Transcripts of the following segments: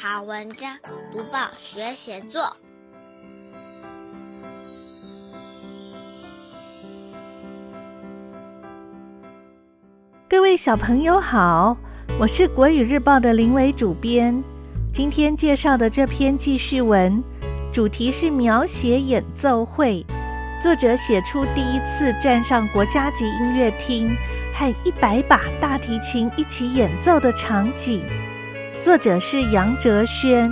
好文章，读报学写作。各位小朋友好，我是国语日报的林伟主编。今天介绍的这篇记叙文，主题是描写演奏会。作者写出第一次站上国家级音乐厅，和一百把大提琴一起演奏的场景。作者是杨哲轩，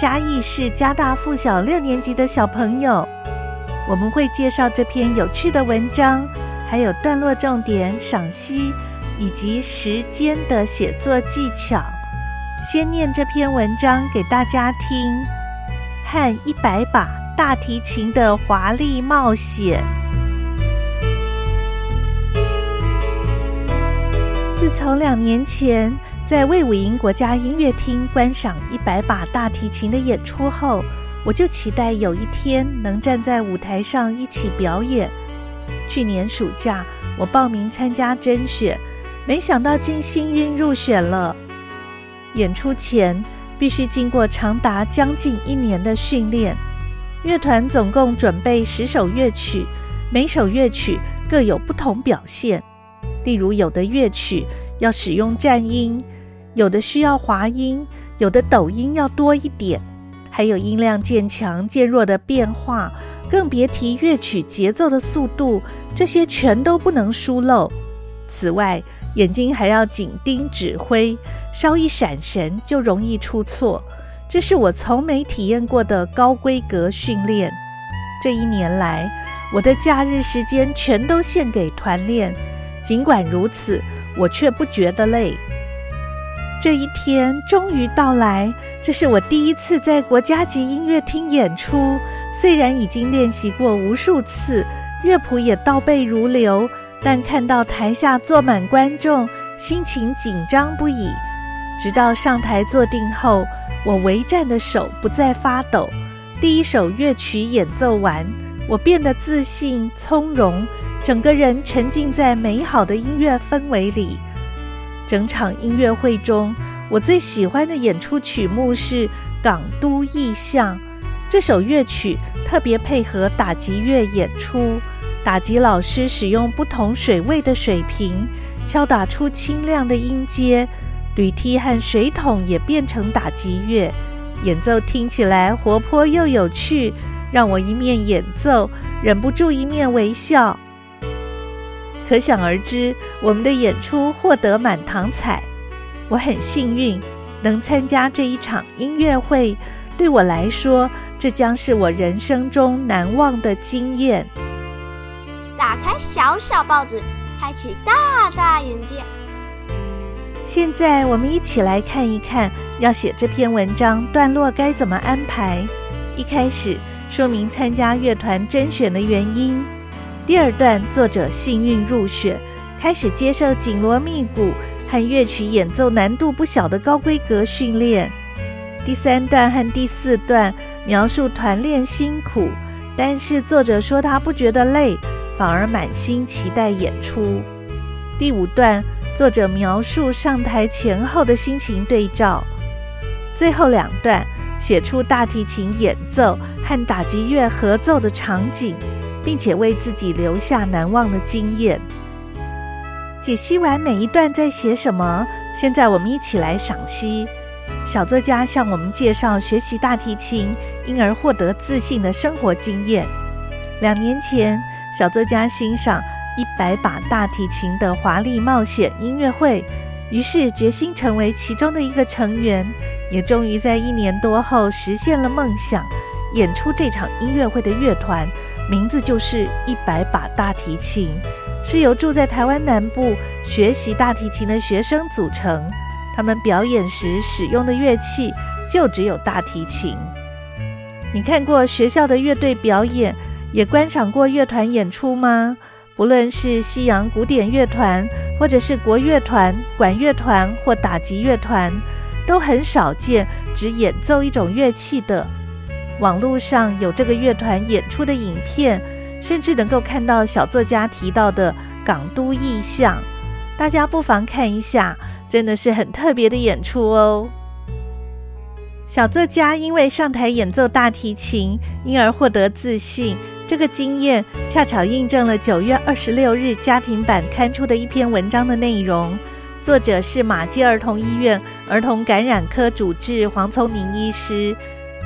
嘉义市嘉大附小六年级的小朋友。我们会介绍这篇有趣的文章，还有段落重点赏析。以及时间的写作技巧。先念这篇文章给大家听：和一百把大提琴的华丽冒险。自从两年前在魏武营国家音乐厅观赏一百把大提琴的演出后，我就期待有一天能站在舞台上一起表演。去年暑假，我报名参加甄选。没想到竟幸运入选了。演出前必须经过长达将近一年的训练。乐团总共准备十首乐曲，每首乐曲各有不同表现。例如，有的乐曲要使用颤音，有的需要滑音，有的抖音要多一点，还有音量渐强渐弱的变化，更别提乐曲节奏的速度，这些全都不能疏漏。此外，眼睛还要紧盯指挥，稍一闪神就容易出错。这是我从没体验过的高规格训练。这一年来，我的假日时间全都献给团练。尽管如此，我却不觉得累。这一天终于到来，这是我第一次在国家级音乐厅演出。虽然已经练习过无数次，乐谱也倒背如流。但看到台下坐满观众，心情紧张不已。直到上台坐定后，我围战的手不再发抖。第一首乐曲演奏完，我变得自信从容，整个人沉浸在美好的音乐氛围里。整场音乐会中，我最喜欢的演出曲目是《港都意象》。这首乐曲特别配合打击乐演出。打击老师使用不同水位的水平敲打出清亮的音阶，铝梯和水桶也变成打击乐，演奏听起来活泼又有趣，让我一面演奏忍不住一面微笑。可想而知，我们的演出获得满堂彩。我很幸运能参加这一场音乐会，对我来说，这将是我人生中难忘的经验。打开小小报纸，开启大大眼界。现在我们一起来看一看，要写这篇文章段落该怎么安排。一开始说明参加乐团甄选的原因。第二段，作者幸运入选，开始接受紧锣密鼓和乐曲演奏难度不小的高规格训练。第三段和第四段描述团练辛苦，但是作者说他不觉得累。反而满心期待演出。第五段，作者描述上台前后的心情对照。最后两段，写出大提琴演奏和打击乐合奏的场景，并且为自己留下难忘的经验。解析完每一段在写什么，现在我们一起来赏析。小作家向我们介绍学习大提琴，因而获得自信的生活经验。两年前，小作家欣赏一百把大提琴的华丽冒险音乐会，于是决心成为其中的一个成员，也终于在一年多后实现了梦想。演出这场音乐会的乐团名字就是一百把大提琴，是由住在台湾南部学习大提琴的学生组成。他们表演时使用的乐器就只有大提琴。你看过学校的乐队表演？也观赏过乐团演出吗？不论是西洋古典乐团，或者是国乐团、管乐团或打击乐团，都很少见只演奏一种乐器的。网络上有这个乐团演出的影片，甚至能够看到小作家提到的港都意象。大家不妨看一下，真的是很特别的演出哦。小作家因为上台演奏大提琴，因而获得自信。这个经验恰巧印证了九月二十六日家庭版刊出的一篇文章的内容。作者是马偕儿童医院儿童感染科主治黄聪明医师。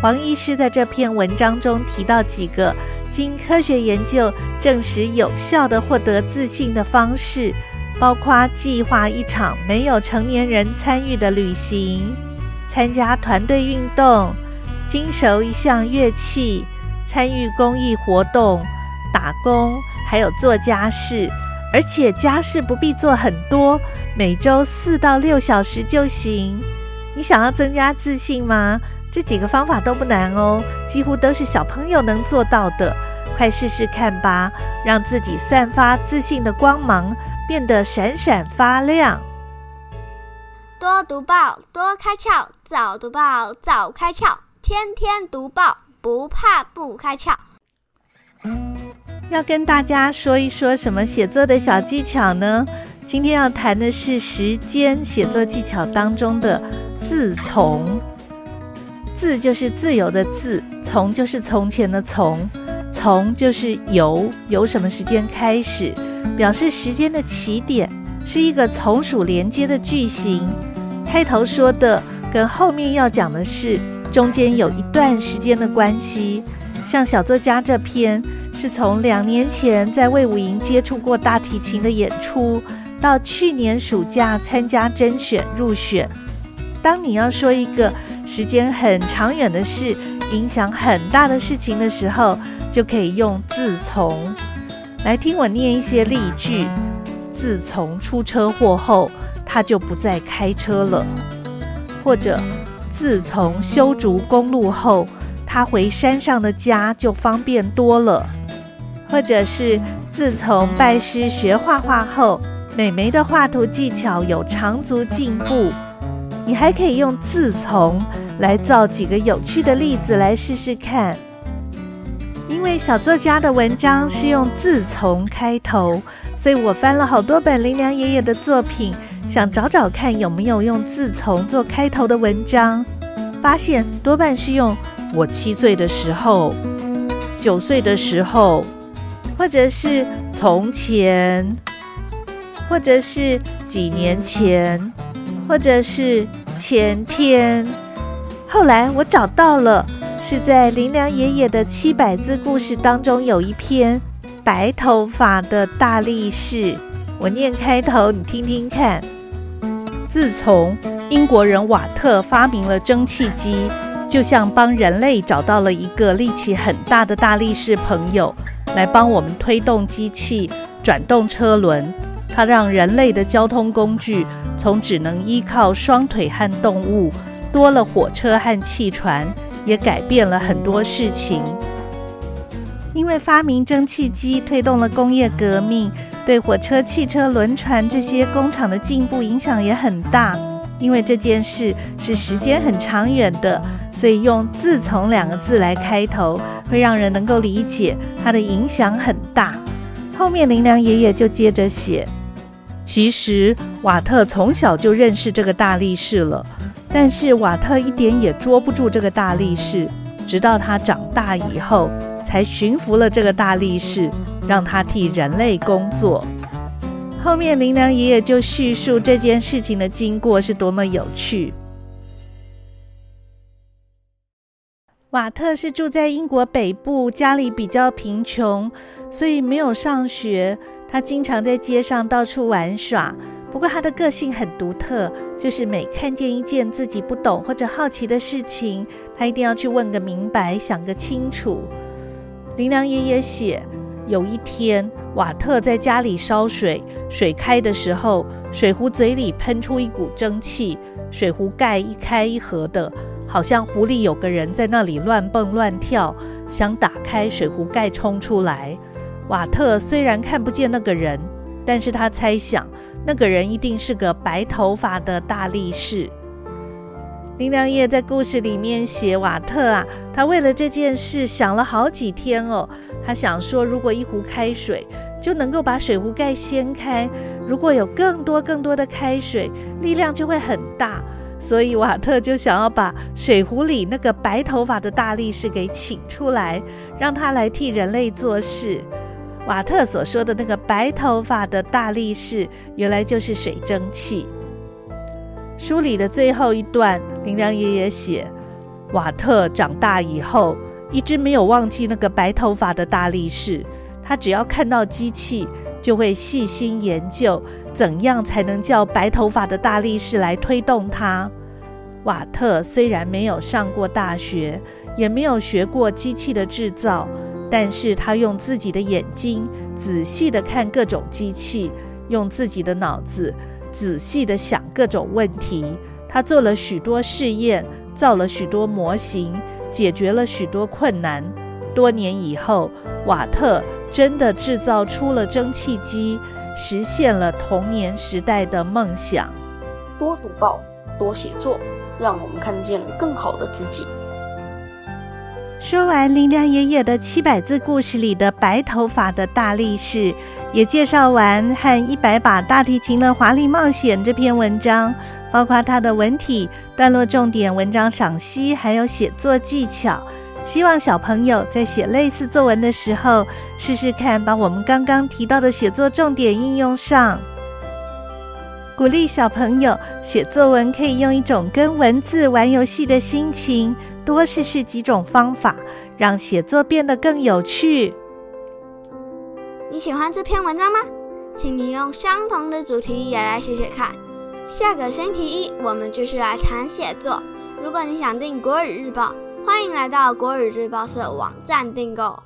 黄医师在这篇文章中提到几个经科学研究证实有效的获得自信的方式，包括计划一场没有成年人参与的旅行，参加团队运动，精熟一项乐器，参与公益活动，打工，还有做家事，而且家事不必做很多，每周四到六小时就行。你想要增加自信吗？这几个方法都不难哦，几乎都是小朋友能做到的，快试试看吧，让自己散发自信的光芒，变得闪闪发亮。多读报，多开窍；早读报，早开窍；天天读报，不怕不开窍。要跟大家说一说什么写作的小技巧呢？今天要谈的是时间写作技巧当中的自从。自就是自由的自，从就是从前的从，从就是由，由什么时间开始，表示时间的起点，是一个从属连接的句型。开头说的跟后面要讲的事，中间有一段时间的关系。像小作家这篇，是从两年前在魏武营接触过大提琴的演出，到去年暑假参加甄选入选。当你要说一个时间很长远的事，影响很大的事情的时候，就可以用自从。来听我念一些例句：自从出车祸后，他就不再开车了；或者自从修筑公路后，他回山上的家就方便多了；或者是自从拜师学画画后，美眉的画图技巧有长足进步。你还可以用自从来造几个有趣的例子来试试看。因为小作家的文章是用自从开头，所以我翻了好多本林良爷爷的作品，想找找看有没有用自从做开头的文章。发现多半是用我七岁的时候、九岁的时候，或者是从前，或者是几年前。或者是前天，后来我找到了，是在林良爷爷的七百字故事当中有一篇白头发的大力士。我念开头，你听听看。自从英国人瓦特发明了蒸汽机，就像帮人类找到了一个力气很大的大力士朋友，来帮我们推动机器、转动车轮。它让人类的交通工具。从只能依靠双腿和动物，多了火车和汽船，也改变了很多事情。因为发明蒸汽机，推动了工业革命，对火车、汽车、轮船这些工厂的进步影响也很大。因为这件事是时间很长远的，所以用“自从”两个字来开头，会让人能够理解它的影响很大。后面林良爷爷就接着写。其实瓦特从小就认识这个大力士了，但是瓦特一点也捉不住这个大力士，直到他长大以后，才驯服了这个大力士，让他替人类工作。后面林良爷爷就叙述这件事情的经过是多么有趣。瓦特是住在英国北部，家里比较贫穷，所以没有上学。他经常在街上到处玩耍，不过他的个性很独特，就是每看见一件自己不懂或者好奇的事情，他一定要去问个明白，想个清楚。林良爷爷写，有一天，瓦特在家里烧水，水开的时候，水壶嘴里喷出一股蒸汽，水壶盖一开一合的，好像壶里有个人在那里乱蹦乱跳，想打开水壶盖冲出来。瓦特虽然看不见那个人，但是他猜想那个人一定是个白头发的大力士。林良爷在故事里面写瓦特啊，他为了这件事想了好几天哦。他想说，如果一壶开水就能够把水壶盖掀开，如果有更多更多的开水，力量就会很大，所以瓦特就想要把水壶里那个白头发的大力士给请出来，让他来替人类做事。瓦特所说的那个白头发的大力士，原来就是水蒸气。书里的最后一段，林良爷爷写，瓦特长大以后，一直没有忘记那个白头发的大力士。他只要看到机器，就会细心研究，怎样才能叫白头发的大力士来推动它。瓦特虽然没有上过大学，也没有学过机器的制造。但是他用自己的眼睛仔细地看各种机器，用自己的脑子仔细地想各种问题。他做了许多试验，造了许多模型，解决了许多困难。多年以后，瓦特真的制造出了蒸汽机，实现了童年时代的梦想。多读报，多写作，让我们看见更好的自己。说完林良爷爷的七百字故事里的白头发的大力士，也介绍完和一百把大提琴的华丽冒险这篇文章，包括它的文体、段落重点、文章赏析，还有写作技巧。希望小朋友在写类似作文的时候，试试看把我们刚刚提到的写作重点应用上。鼓励小朋友写作文，可以用一种跟文字玩游戏的心情。多试试几种方法，让写作变得更有趣。你喜欢这篇文章吗？请你用相同的主题也来写写看。下个星期一，我们继续来谈写作。如果你想订国语日报，欢迎来到国语日报社网站订购。